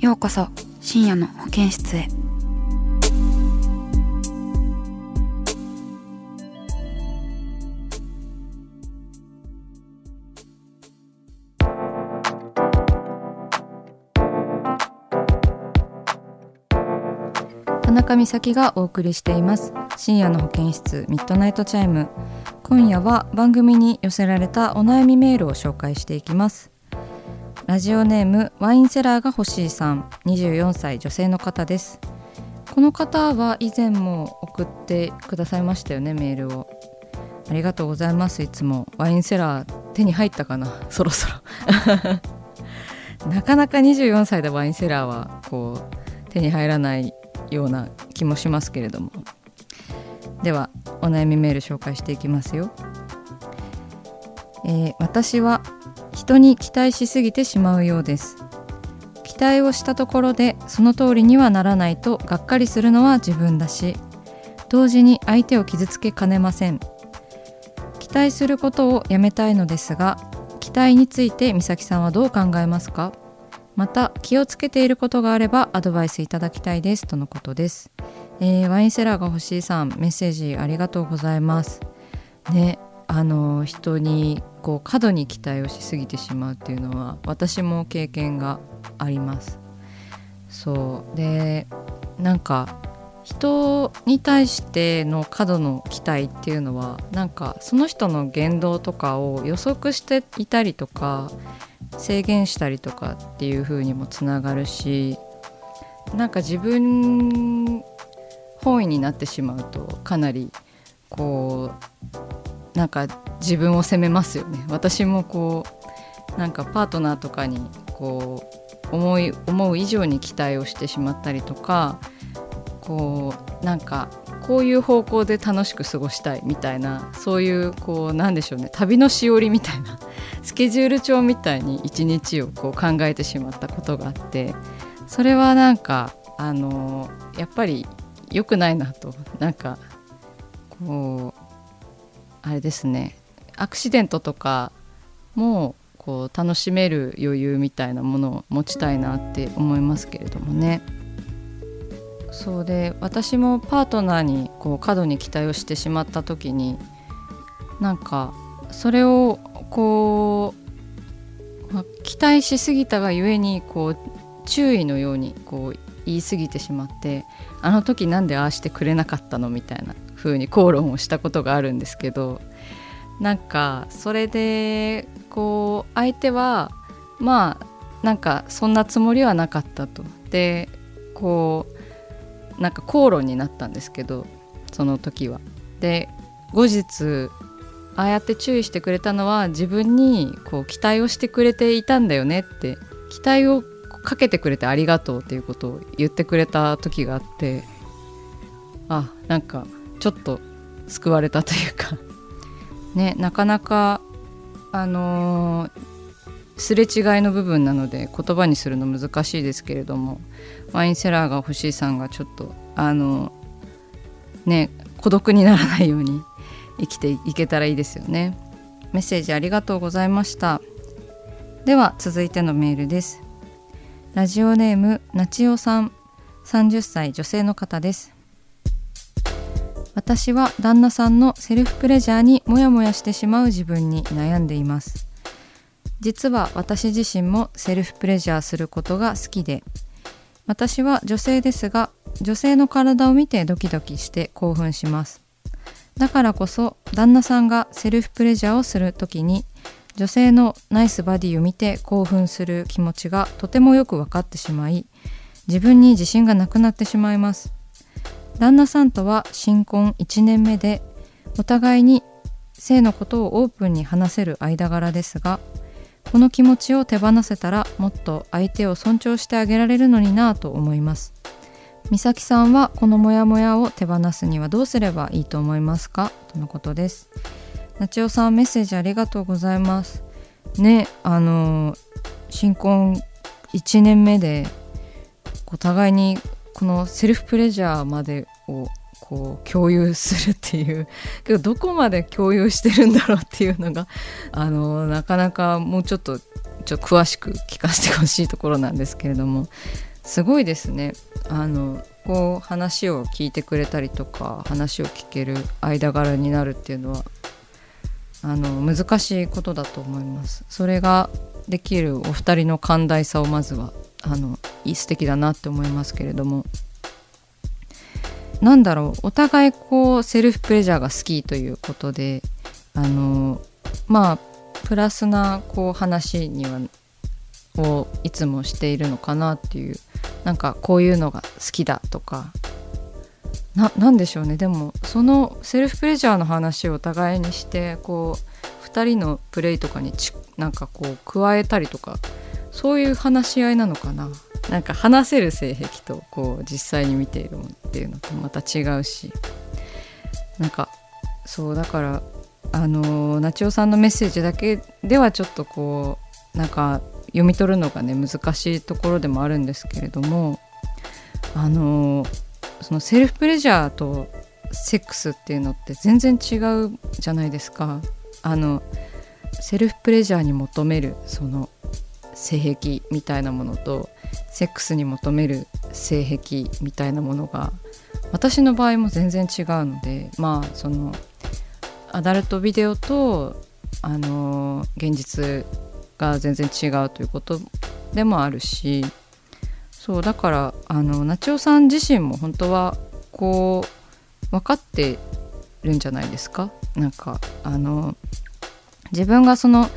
ようこそ深夜の保健室へ。田中美咲がお送りしています。深夜の保健室ミッドナイトチャイム。今夜は番組に寄せられたお悩みメールを紹介していきます。ラジオネームワインセラーが欲しいさん。24歳女性の方です。この方は以前も送ってくださいましたよねメールを。ありがとうございますいつも。ワインセラー手に入ったかな？そろそろ。なかなか24歳でワインセラーはこう手に入らないような気もしますけれども。ではお悩みメール紹介していきますよ、えー私は人に期待しすぎてしまうようです。期待をしたところでその通りにはならないとがっかりするのは自分だし同時に相手を傷つけかねません。期待することをやめたいのですが期待について美咲さんはどう考えますか？また気をつけていることがあればアドバイスいただきたいですとのことです、えーワインセラーが欲しいさんメッセージありがとうございます。ねあの人にこう過度に期待をしすぎてしまうっていうのは私も経験があります。そう。でなんか人に対しての過度の期待っていうのはなんかその人の言動とかを予測していたりとか制限したりとかっていう風にもつながるしなんか自分本位になってしまうとかなりこうなんか自分を責めますよね。私もこうなんかパートナーとかにこう思い思う以上に期待をしてしまったりとかこうなんかこういう方向で楽しく過ごしたいみたいなそういうこうなんでしょうね旅のしおりみたいな スケジュール帳みたいに一日をこう考えてしまったことがあってそれはなんかあのやっぱり良くないなと。なんかこうあれですねアクシデントとかもこう楽しめる余裕みたいなものを持ちたいなって思いますけれどもね。そうで私もパートナーにこう過度に期待をしてしまった時になんかそれをこう、ま期待しすぎたがゆえにこう注意のようにこう言い過ぎてしまってあの時なんでああしてくれなかったのみたいな風に口論をしたことがあるんですけどなんかそれでこう相手はまあなんかそんなつもりはなかったと。でこうなんか口論になったんですけどその時は。で後日ああやって注意してくれたのは自分にこう期待をしてくれていたんだよねって期待をかけてくれてありがとうっていうことを言ってくれた時があってあなんかちょっと救われたというか。ねなかなかあのーすれ違いの部分なので言葉にするの難しいですけれどもワインセラーが欲しいさんがちょっとあのね孤独にならないように 生きていけたらいいですよね。メッセージありがとうございました。では続いてのメールです。ラジオネームなちおさん。30歳女性の方です。私は旦那さんのセルフプレジャーにモヤモヤしてしまう自分に悩んでいます。実は私自身もセルフプレジャーすることが好きで私は女性ですが女性の体を見てドキドキして興奮します。だからこそ旦那さんがセルフプレジャーをする時に女性のナイスバディを見て興奮する気持ちがとてもよく分かってしまい自分に自信がなくなってしまいます。旦那さんとは新婚1年目でお互いに性のことをオープンに話せる間柄ですがこの気持ちを手放せたらもっと相手を尊重してあげられるのになぁと思います。美咲さんはこのモヤモヤを手放すにはどうすればいいと思いますか？とのことです。なちおさんメッセージありがとうございます。ねあの新婚1年目でお互いにこのセルフプレジャーまでをこう共有するっていう けどどこまで共有してるんだろうっていうのが あのなかなかもうちょっとちょっと詳しく聞かせてほしいところなんですけれどもすごいですね。あのこう話を聞いてくれたりとか話を聞ける間柄になるっていうのはあの難しいことだと思います。それができるお二人の寛大さをまずはあの素敵だなって思いますけれども。なんだろうお互いこうセルフプレジャーが好きということであのまあプラスなこう話にはをいつもしているのかなっていうなんかこういうのが好きだとかななんでしょうね。でもそのセルフプレジャーの話をお互いにしてこう2人のプレイとかにちなんかこう加えたりとかそういう話し合いなのかな？なんか話せる性癖とこう実際に見ているものっていうのとまた違うし。なんかそうだからあのナチオさんのメッセージだけではちょっとこうなんか読み取るのがね難しいところでもあるんですけれども。あのそのセルフプレジャーとセックスっていうのって全然違うじゃないですか。あのセルフプレジャーに求めるその性癖みたいなものとセックスに求める性癖みたいなものが私の場合も全然違うのでまあそのアダルトビデオとあの現実が全然違うということでもあるしそうだからあのナチオさん自身も本当はこう分かってるんじゃないですか？なんかあの自分がその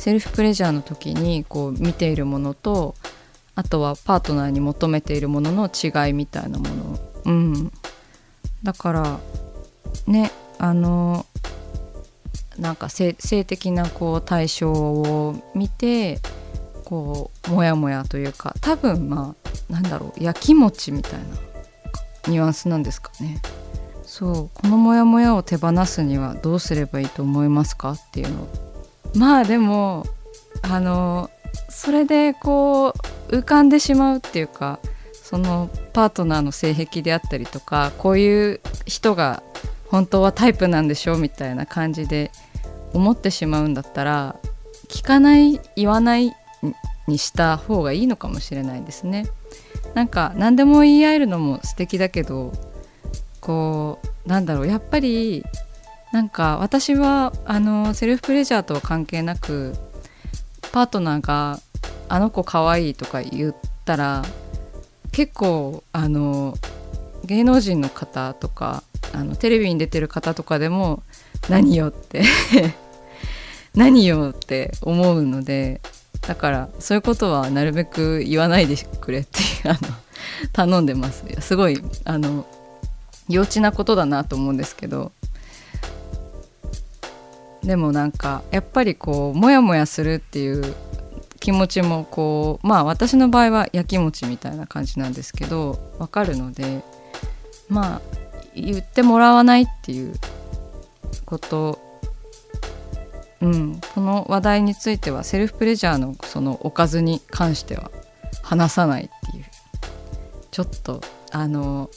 セルフプレジャーの時にこう見ているものとあとはパートナーに求めているものの違いみたいなもの。うん。だからねあのなんか性的なこう対象を見てこうモヤモヤというか多分まあなんだろうやきもちみたいなニュアンスなんですかね。そう。このモヤモヤを手放すにはどうすればいいと思いますかっていうのをまあでもあのそれでこう浮かんでしまうっていうかそのパートナーの性癖であったりとかこういう人が本当はタイプなんでしょうみたいな感じで思ってしまうんだったら聞かない言わないにした方がいいのかもしれないですね。なんか何でも言い合えるのも素敵だけどこうなんだろうやっぱりなんか私はあのセルフプレジャーとは関係なくパートナーが「あの子かわいい」とか言ったら結構あの芸能人の方とかあのテレビに出てる方とかでも何よって 何よって思うのでだからそういうことはなるべく言わないでくれって あの頼んでます。すごいあの幼稚なことだなと思うんですけど。でもなんかやっぱりこうモヤモヤするっていう気持ちもこうまあ私の場合はやきもちみたいな感じなんですけどわかるのでまあ言ってもらわないっていうことうん、この話題についてはセルフプレジャーのそのおかずに関しては話さないっていう。ちょっとあの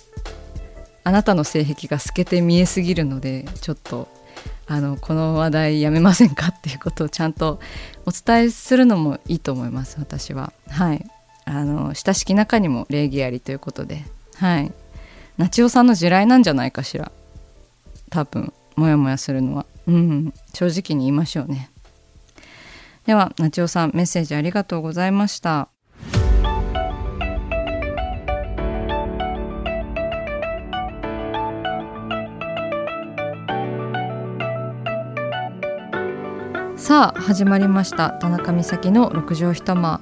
あなたの性癖が透けて見えすぎるのでちょっとあのこの話題やめませんかっていうことをちゃんとお伝えするのもいいと思います私は。はい。あの親しき中にも礼儀ありということで。はい。ナチオさんの地雷なんじゃないかしら。多分モヤモヤするのは。うん。正直に言いましょうね。ではナチオさんメッセージありがとうございました。さあ始まりました。田中美咲の六畳一間。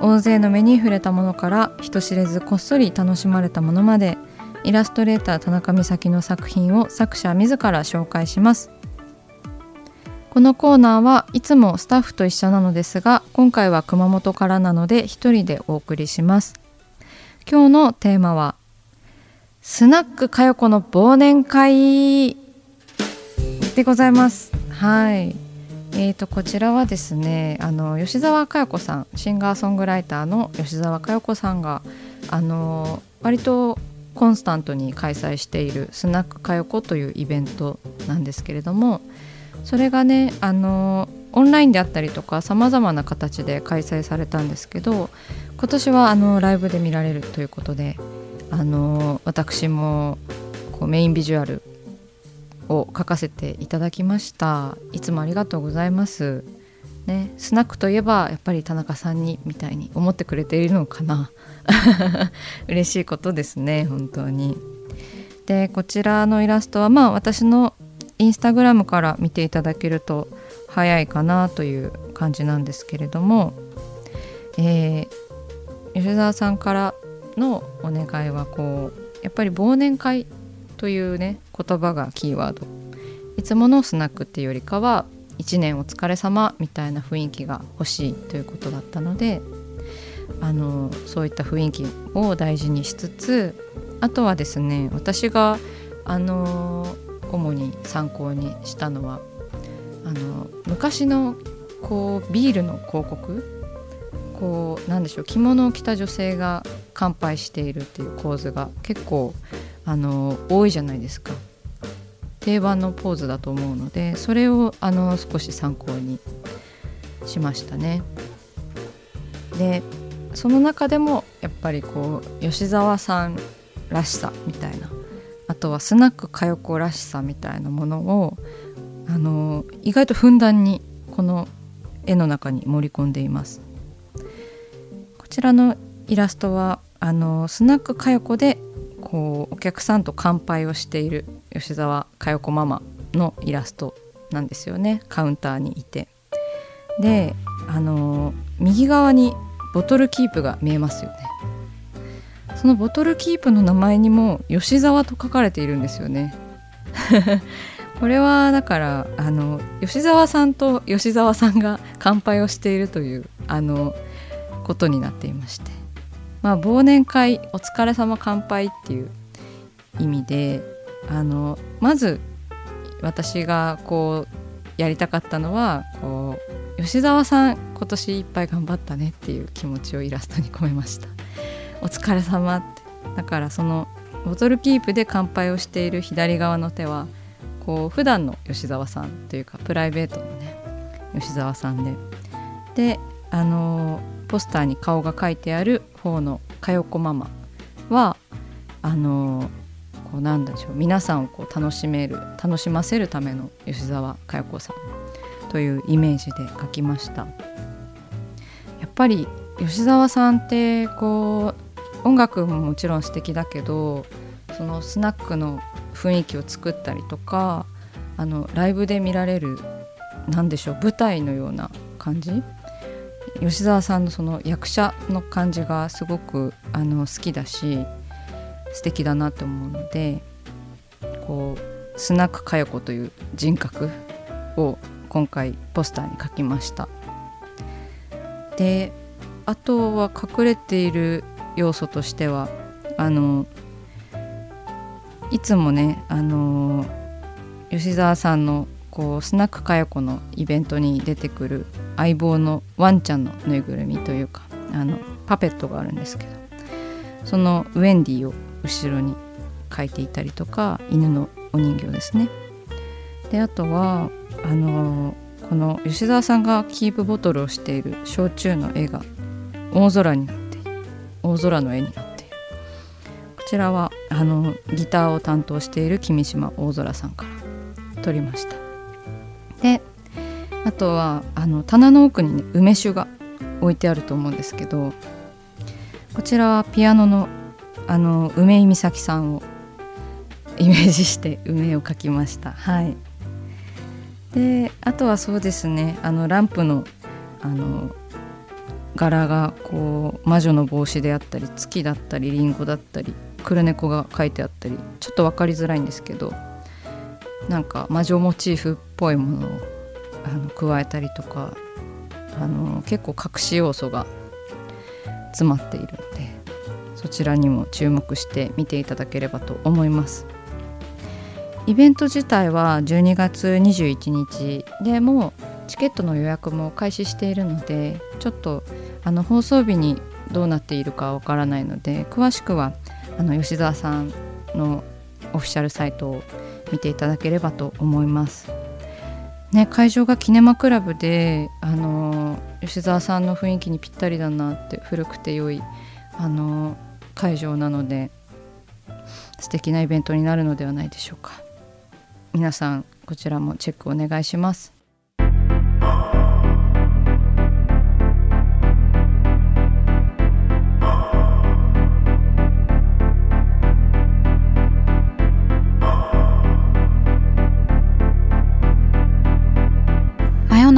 大勢の目に触れたものから人知れずこっそり楽しまれたものまでイラストレーター田中美咲の作品を作者自ら紹介します。このコーナーはいつもスタッフと一緒なのですが今回は熊本からなので一人でお送りします。今日のテーマはスナックかよこの忘年会でございます。はい。えーと、こちらはですねあの吉澤佳代子さんシンガーソングライターの吉澤佳代子さんがあの割とコンスタントに開催しているスナック佳代子というイベントなんですけれどもそれがねあのオンラインであったりとかさまざまな形で開催されたんですけど今年はあのライブで見られるということであの私もこうメインビジュアルを書かせていただきました。いつもありがとうございます。ねスナックといえばやっぱり田中さんにみたいに思ってくれているのかな。嬉しいことですね本当に。でこちらのイラストはまあ私のインスタグラムから見ていただけると早いかなという感じなんですけれども、えー、吉澤さんからのお願いはこうやっぱり忘年会というね言葉がキーワード。いつものスナックっていうよりかは1年お疲れ様みたいな雰囲気が欲しいということだったのであのそういった雰囲気を大事にしつつあとはですね私があの主に参考にしたのはあの昔のこうビールの広告こうなんでしょう着物を着た女性が乾杯しているっていう構図が結構あの多いじゃないですか定番のポーズだと思うのでそれをあの少し参考にしましたね。でその中でもやっぱりこう吉沢さんらしさみたいなあとはスナック佳代子らしさみたいなものをあの意外とふんだんにこの絵の中に盛り込んでいますこちらのイラストはあのスナック佳代子でこうお客さんと乾杯をしている吉沢佳代子ママのイラストなんですよね。カウンターにいて。であの右側にボトルキープが見えますよね。そのボトルキープの名前にも吉沢と書かれているんですよね。これはだからあの吉沢さんと吉沢さんが乾杯をしているというあのことになっていましてまあ忘年会お疲れ様乾杯っていう意味であのまず私がこうやりたかったのはこう吉沢さん今年いっぱい頑張ったねっていう気持ちをイラストに込めました。お疲れ様って。だからそのボトルキープで乾杯をしている左側の手はこう普段の吉沢さんというかプライベートのね吉沢さんで。であのポスターに顔が書いてある方のかよこママはあのこうなんでしょう皆さんをこう楽しめる楽しませるための吉沢佳代子さんというイメージで書きました。やっぱり吉沢さんってこう音楽ももちろん素敵だけどそのスナックの雰囲気を作ったりとかあのライブで見られる何でしょう舞台のような感じ吉沢さんのその役者の感じがすごくあの好きだし素敵だなと思うのでこうスナック佳代子という人格を今回ポスターに書きました。であとは隠れている要素としてはあのいつもねあの吉沢さんのこうスナック佳代子のイベントに出てくる相棒のワンちゃんのぬいぐるみというかあのパペットがあるんですけどそのウェンディを後ろに描いていたりとか犬のお人形ですね。であとはあのこの吉沢さんがキープボトルをしている焼酎の絵が大空になって大空の絵になっているこちらはあのギターを担当している君島大空さんから撮りましたであとはあの棚の奥にね梅酒が置いてあると思うんですけどこちらはピアノのあの梅井美咲さんをイメージして梅を描きました。はい。であとはそうですねあのランプのあの柄がこう魔女の帽子であったり月だったりリンゴだったり黒猫が書いてあったりちょっと分かりづらいんですけどなんか魔女モチーフっぽいものをあの加えたりとかあの結構隠し要素が詰まっているのでそちらにも注目して見ていただければと思いますイベント自体は12月21日でもうチケットの予約も開始しているのでちょっとあの放送日にどうなっているかわからないので詳しくはあの吉澤さんのオフィシャルサイトを見ていただければと思います。ね、会場がキネマクラブであの吉澤さんの雰囲気にぴったりだなって古くて良いあの会場なので素敵なイベントになるのではないでしょうか。皆さんこちらもチェックお願いします。